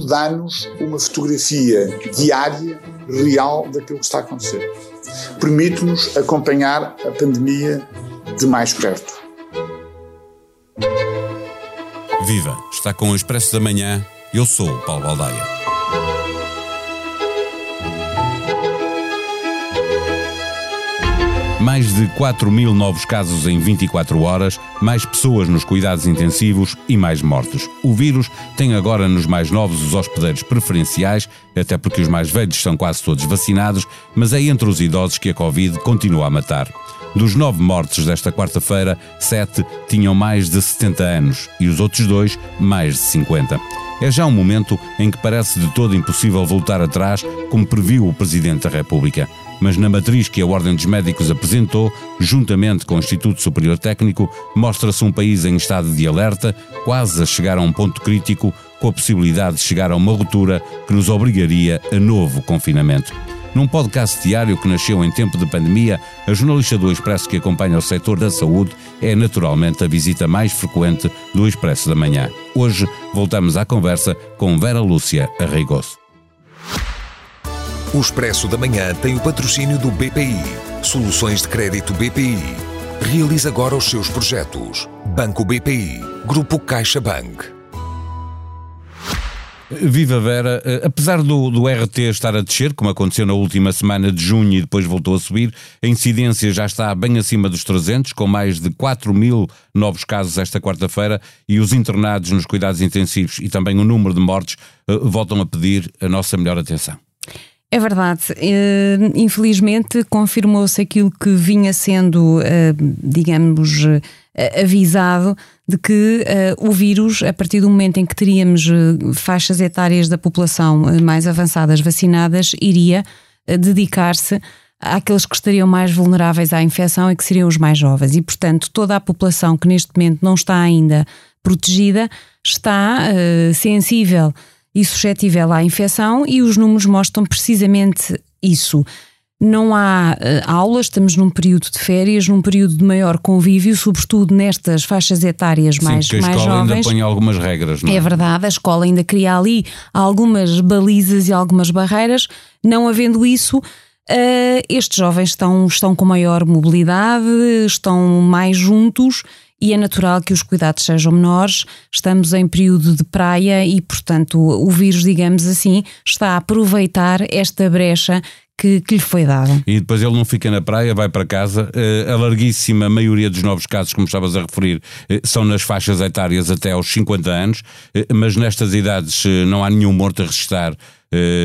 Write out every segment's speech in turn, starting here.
dá-nos uma fotografia diária, real, daquilo que está a acontecer. Permite-nos acompanhar a pandemia de mais perto. Viva! Está com o Expresso da Manhã. Eu sou o Paulo Baldaia. Mais de 4 mil novos casos em 24 horas, mais pessoas nos cuidados intensivos e mais mortes. O vírus tem agora nos mais novos os hospedeiros preferenciais, até porque os mais velhos são quase todos vacinados, mas é entre os idosos que a Covid continua a matar. Dos nove mortes desta quarta-feira, sete tinham mais de 70 anos e os outros dois mais de 50. É já um momento em que parece de todo impossível voltar atrás, como previu o Presidente da República mas na matriz que a Ordem dos Médicos apresentou, juntamente com o Instituto Superior Técnico, mostra-se um país em estado de alerta, quase a chegar a um ponto crítico, com a possibilidade de chegar a uma ruptura que nos obrigaria a novo confinamento. Num podcast diário que nasceu em tempo de pandemia, a jornalista do Expresso que acompanha o setor da saúde é naturalmente a visita mais frequente do Expresso da Manhã. Hoje voltamos à conversa com Vera Lúcia Arreigoso. O Expresso da Manhã tem o patrocínio do BPI. Soluções de crédito BPI. Realize agora os seus projetos. Banco BPI. Grupo CaixaBank. Viva Vera, eh, apesar do, do RT estar a descer, como aconteceu na última semana de junho e depois voltou a subir, a incidência já está bem acima dos 300, com mais de 4 mil novos casos esta quarta-feira e os internados nos cuidados intensivos e também o número de mortes uh, voltam a pedir a nossa melhor atenção. É verdade. Uh, infelizmente, confirmou-se aquilo que vinha sendo, digamos, avisado de que o vírus, a partir do momento em que teríamos faixas etárias da população mais avançadas vacinadas, iria dedicar-se àqueles que estariam mais vulneráveis à infecção e que seriam os mais jovens. E, portanto, toda a população que neste momento não está ainda protegida está sensível e suscetível à infecção, e os números mostram precisamente isso. Não há uh, aulas, estamos num período de férias, num período de maior convívio, sobretudo nestas faixas etárias Sim, mais, mais jovens. A escola ainda põe algumas regras, não é? É verdade, a escola ainda cria ali algumas balizas e algumas barreiras. Não havendo isso, uh, estes jovens estão, estão com maior mobilidade, estão mais juntos e é natural que os cuidados sejam menores. Estamos em período de praia e, portanto, o vírus, digamos assim, está a aproveitar esta brecha que, que, lhe foi dada. E depois ele não fica na praia, vai para casa. Uh, a larguíssima maioria dos novos casos, como estavas a referir, uh, são nas faixas etárias até aos 50 anos, uh, mas nestas idades não há nenhum morto a registrar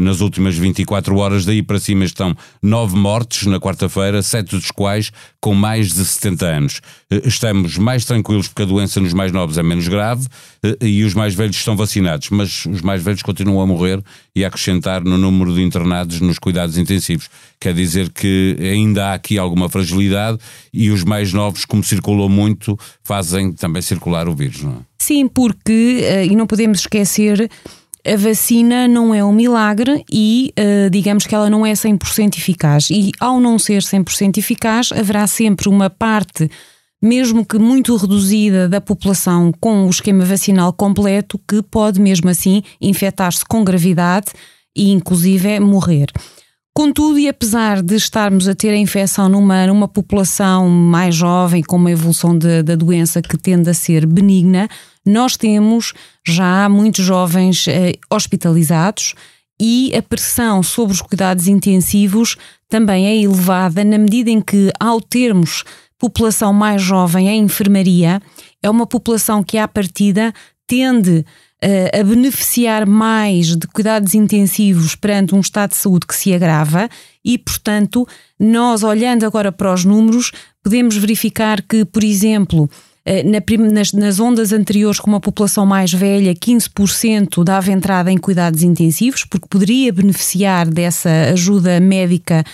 nas últimas 24 horas. Daí para cima estão nove mortes na quarta-feira, sete dos quais com mais de 70 anos. Eh, estamos mais tranquilos porque a doença nos mais novos é menos grave eh, e os mais velhos estão vacinados, mas os mais velhos continuam a morrer e a acrescentar no número de internados nos cuidados intensivos. Quer dizer que ainda há aqui alguma fragilidade e os mais novos, como circulou muito, fazem também circular o vírus, não é? Sim, porque, e não podemos esquecer a vacina não é um milagre e uh, digamos que ela não é 100% eficaz. E ao não ser 100% eficaz, haverá sempre uma parte, mesmo que muito reduzida, da população com o esquema vacinal completo que pode mesmo assim infectar-se com gravidade e inclusive morrer. Contudo, e apesar de estarmos a ter a infecção numa, numa população mais jovem, com uma evolução de, da doença que tende a ser benigna, nós temos já muitos jovens eh, hospitalizados e a pressão sobre os cuidados intensivos também é elevada na medida em que, ao termos população mais jovem em enfermaria, é uma população que, à partida, tende a beneficiar mais de cuidados intensivos perante um estado de saúde que se agrava e, portanto, nós olhando agora para os números, podemos verificar que, por exemplo, eh, nas, nas, ondas anteriores, com uma população mais velha, 15% dava entrada em cuidados intensivos, porque poderia beneficiar dessa ajuda médica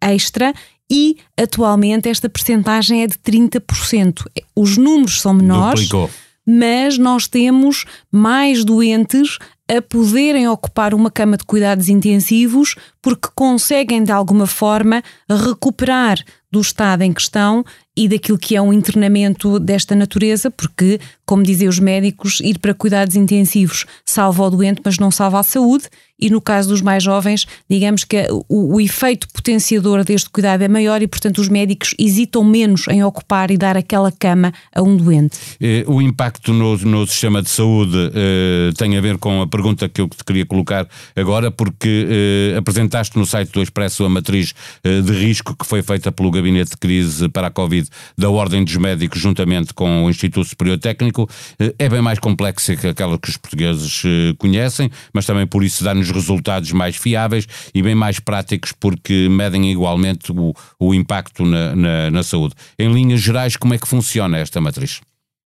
extra, e atualmente esta percentagem é de 30%. Os números são menores. Duplicou mas nós temos mais doentes a poderem ocupar uma cama de cuidados intensivos porque conseguem de alguma forma recuperar do estado em questão e daquilo que é um internamento desta natureza, porque, como dizem os médicos, ir para cuidados intensivos salva o doente, mas não salva a saúde, e no caso dos mais jovens, digamos que o, o, efeito potenciador deste cuidado é maior e, portanto, os médicos hesitam menos em ocupar e dar aquela cama a um doente. Eh, o impacto no, no sistema de saúde eh, tem a ver com a pergunta que eu te queria colocar agora, porque eh, apresentaste no site do Expresso a matriz eh, de risco que foi feita pelo Gabinete de Crise para a Covid da Ordem dos Médicos, juntamente com o Instituto Superior Técnico. Eh, é bem mais complexa que aquela que os portugueses eh, conhecem, mas também por isso dá-nos resultados mais fiáveis e bem mais práticos porque medem igualmente o, o impacto na, na, na saúde. Em linhas gerais, como é que funciona esta matriz?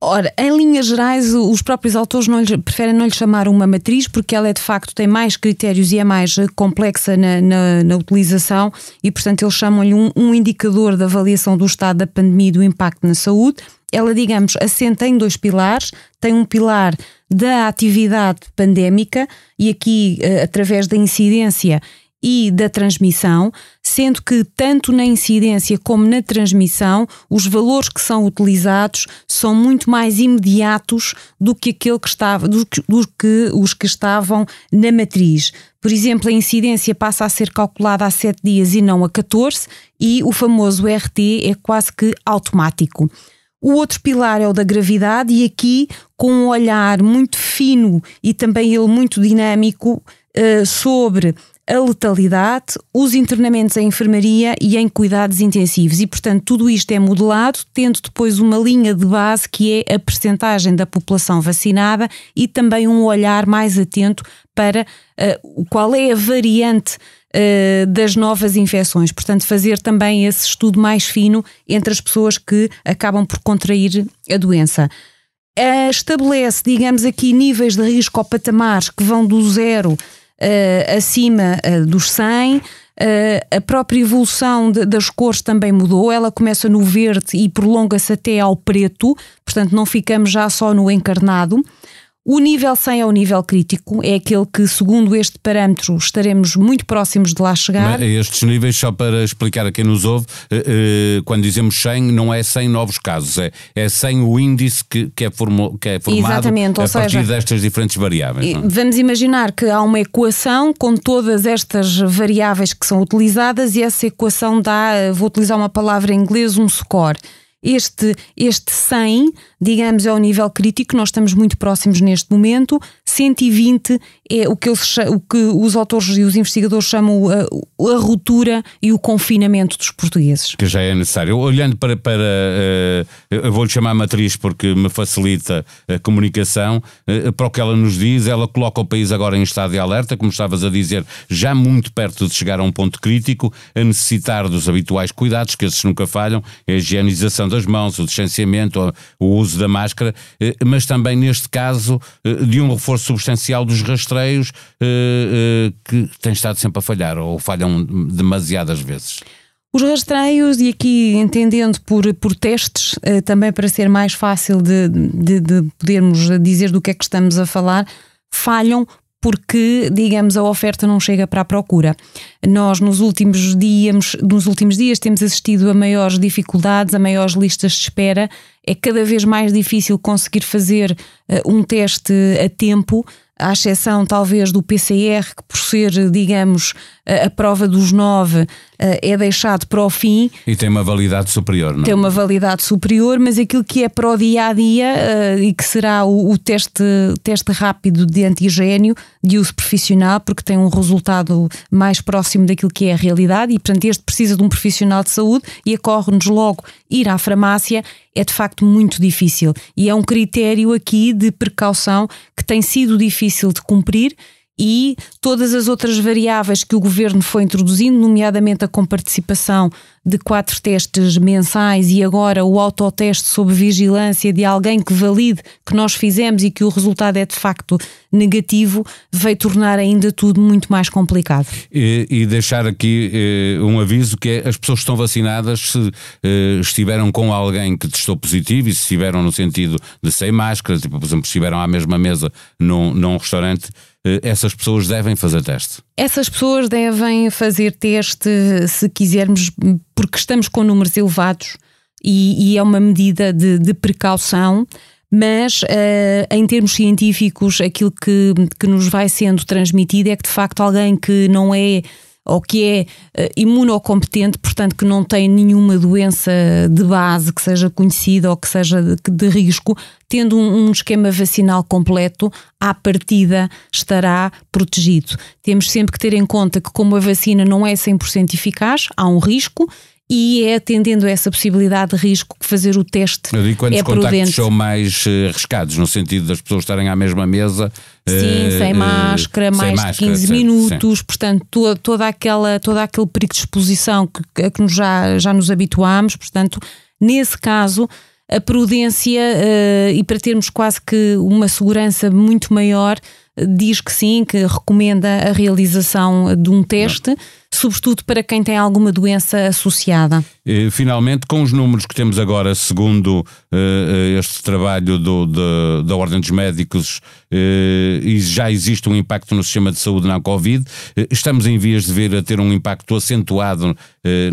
Ora, em linhas gerais, os próprios autores não lhe, preferem não lhe chamar uma matriz porque ela é de facto tem mais critérios e é mais eh, complexa na, na, na utilização e, portanto, eles chamam-lhe um, um indicador de avaliação do estado da pandemia e do impacto na saúde. Ela, digamos, assenta em dois pilares. Tem um pilar da atividade pandémica e aqui, eh, através da incidência e da transmissão, sendo que tanto na incidência como na transmissão, os valores que são utilizados são muito mais imediatos do que aquele que estava, do que, do que os que estavam na matriz. Por exemplo, a incidência passa a ser calculada a 7 dias e não a 14, e o famoso RT é quase que automático. O outro pilar é o da gravidade, e aqui, com um olhar muito fino e também ele muito dinâmico uh, sobre a letalidade, os internamentos em enfermaria e em cuidados intensivos. E, portanto, tudo isto é modelado, tendo depois uma linha de base que é a percentagem da população vacinada e também um olhar mais atento para uh, qual é a variante uh, das novas infecções. Portanto, fazer também esse estudo mais fino entre as pessoas que acabam por contrair a doença. Uh, estabelece, digamos aqui, níveis de risco ou patamares que vão do zero uh, acima uh, dos 100. Uh, a própria evolução de, das cores também mudou, ela começa no verde e prolonga-se até ao preto, portanto, não ficamos já só no encarnado. O nível 100 é o nível crítico, é aquele que, segundo este parâmetro, estaremos muito próximos de lá chegar. Mas estes níveis, só para explicar a quem nos ouve, eh, eh, quando dizemos 100, não é 100 novos casos, é, é 100 o índice que, que, é, formo, que é formado Exatamente, a partir destas diferentes variáveis. É? Vamos imaginar que há uma equação com todas estas variáveis que são utilizadas e essa equação dá, vou utilizar uma palavra em inglês, um score. Este, este 100 digamos, é o nível crítico, nós estamos muito próximos neste momento. 120 é o que, eles, o que os autores e os investigadores chamam a, a ruptura e o confinamento dos portugueses. Que já é necessário. Olhando para. para uh, eu vou-lhe chamar matriz porque me facilita a comunicação. Uh, para o que ela nos diz, ela coloca o país agora em estado de alerta, como estavas a dizer, já muito perto de chegar a um ponto crítico, a necessitar dos habituais cuidados, que esses nunca falham, a higienização das mãos, o distanciamento, o uso da máscara, mas também neste caso de um reforço substancial dos rastreios eh, que tem estado sempre a falhar ou falham demasiadas vezes. Os rastreios, e aqui entendendo por, por testes, também para ser mais fácil de, de, de podermos dizer do que é que estamos a falar, falham porque, digamos, a oferta não chega para a procura. Nós, nos últimos dias, nos últimos dias temos assistido a maiores dificuldades, a maiores listas de espera. É cada vez mais difícil conseguir fazer uh, um teste a tempo à exceção talvez do PCR, que por ser, digamos, a, prova dos nove eh, é deixado para o fim. E tem uma validade superior, não Tem uma validade superior, mas aquilo que é para o dia a dia eh, e que será o, o teste, teste rápido de antigênio de uso profissional, porque tem um resultado mais próximo daquilo que é a realidade e, portanto, este precisa de um profissional de saúde e ocorre-nos logo ir à farmácia é de facto muito difícil. E é um critério aqui de precaução que tem sido difícil de cumprir e todas as outras variáveis que o governo foi introduzindo, nomeadamente a comparticipação de quatro testes mensais e agora o autoteste sob vigilância de alguém que valide que nós fizemos e que o resultado é de facto negativo, veio tornar ainda tudo muito mais complicado. E, e deixar aqui eh, um aviso que é as pessoas que estão vacinadas, se eh, estiveram com alguém que testou positivo e se estiveram no sentido de sem máscara, tipo, por exemplo, se estiveram à mesma mesa num, num restaurante, essas pessoas devem fazer teste? Essas pessoas devem fazer teste se quisermos, porque estamos com números elevados e, e é uma medida de, de precaução mas uh, em termos científicos, aquilo que, que nos vai sendo transmitido é que de facto alguém que não é ou que é uh, imunocompetente, portanto que não tem nenhuma doença de base que seja conhecida ou que seja de, de risco, tendo um, um, esquema vacinal completo, à partida estará protegido. Temos sempre que ter em conta que como a vacina não é 100% eficaz, há um risco e é atendendo a essa possibilidade de risco que fazer o teste Eu digo quando é os contactos prudente. são mais uh, arriscados, no sentido das pessoas estarem à mesma mesa. Sim, uh, sem máscara, uh, mais sem de 15 certo, minutos, sim. portanto, toda, toda, aquela, todo aquele perigo de exposição que, a que nos já, já nos habituámos, portanto, nesse caso, a prudência e para termos quase que uma segurança muito maior, diz que sim, que recomenda a realização de um teste. Não sobretudo para quem tem alguma doença associada. Finalmente, com os números que temos agora, segundo uh, este trabalho do, de, da Ordem dos Médicos, uh, e já existe um impacto no sistema de saúde na Covid, estamos em vias de ver a ter um impacto acentuado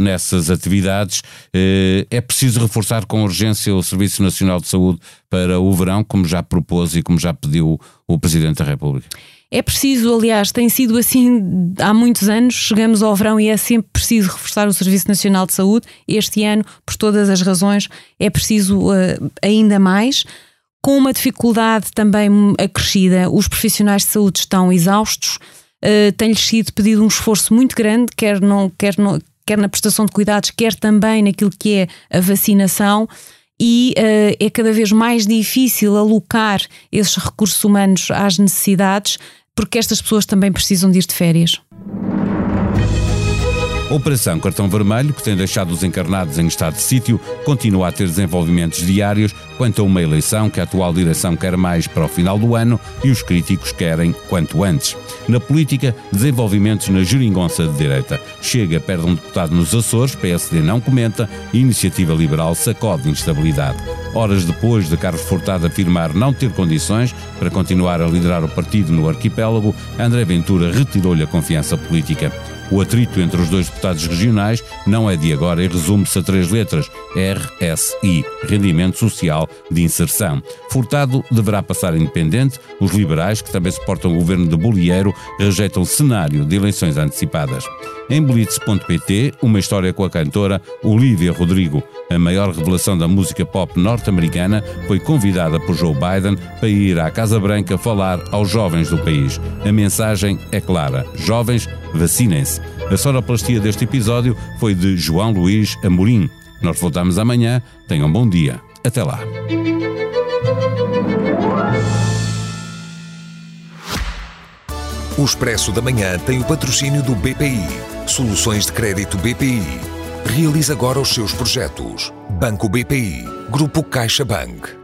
nessas atividades. é preciso reforçar com urgência o Serviço Nacional de Saúde para o verão, como já propôs e como já pediu o Presidente da República. É preciso, aliás, tem sido assim há muitos anos, chegamos ao verão e é sempre preciso reforçar o Serviço Nacional de Saúde. Este ano, por todas as razões, é preciso uh, ainda mais. Com uma dificuldade também acrescida, os profissionais de saúde estão exaustos, uh, tem-lhes sido pedido um esforço muito grande, quer, não, quer, não, quer na prestação de cuidados, quer também naquilo que é a vacinação e uh, é cada vez mais difícil alocar esses recursos humanos às necessidades, porque estas pessoas também precisam de ir de férias. Operação Cartão Vermelho, que tem deixado os encarnados em estado de sítio, continua a ter desenvolvimentos diários quanto a uma eleição que a atual direção quer mais para o final do ano e os críticos querem quanto antes. Na política, desenvolvimentos na geringonça de direita. Chega, perde um deputado nos Açores, PSD não comenta Iniciativa Liberal sacode instabilidade. Horas depois de Carlos Furtado afirmar não ter condições para continuar a liderar o partido no arquipélago, André Ventura retirou-lhe a confiança política. O atrito entre os dois deputados regionais não é de agora e resume-se a três letras: RSI Rendimento Social de Inserção. Furtado deverá passar independente. Os liberais, que também suportam o governo de Bolieiro, rejeitam o cenário de eleições antecipadas. Em Blitz.pt, uma história com a cantora Olivia Rodrigo. A maior revelação da música pop norte-americana foi convidada por Joe Biden para ir à Casa Branca falar aos jovens do país. A mensagem é clara: jovens, vacinem-se. A sonoplastia deste episódio foi de João Luís Amorim. Nós voltamos amanhã. Tenham um bom dia. Até lá. O Expresso da Manhã tem o patrocínio do BPI. Soluções de crédito BPI. Realize agora os seus projetos. Banco BPI. Grupo CaixaBank.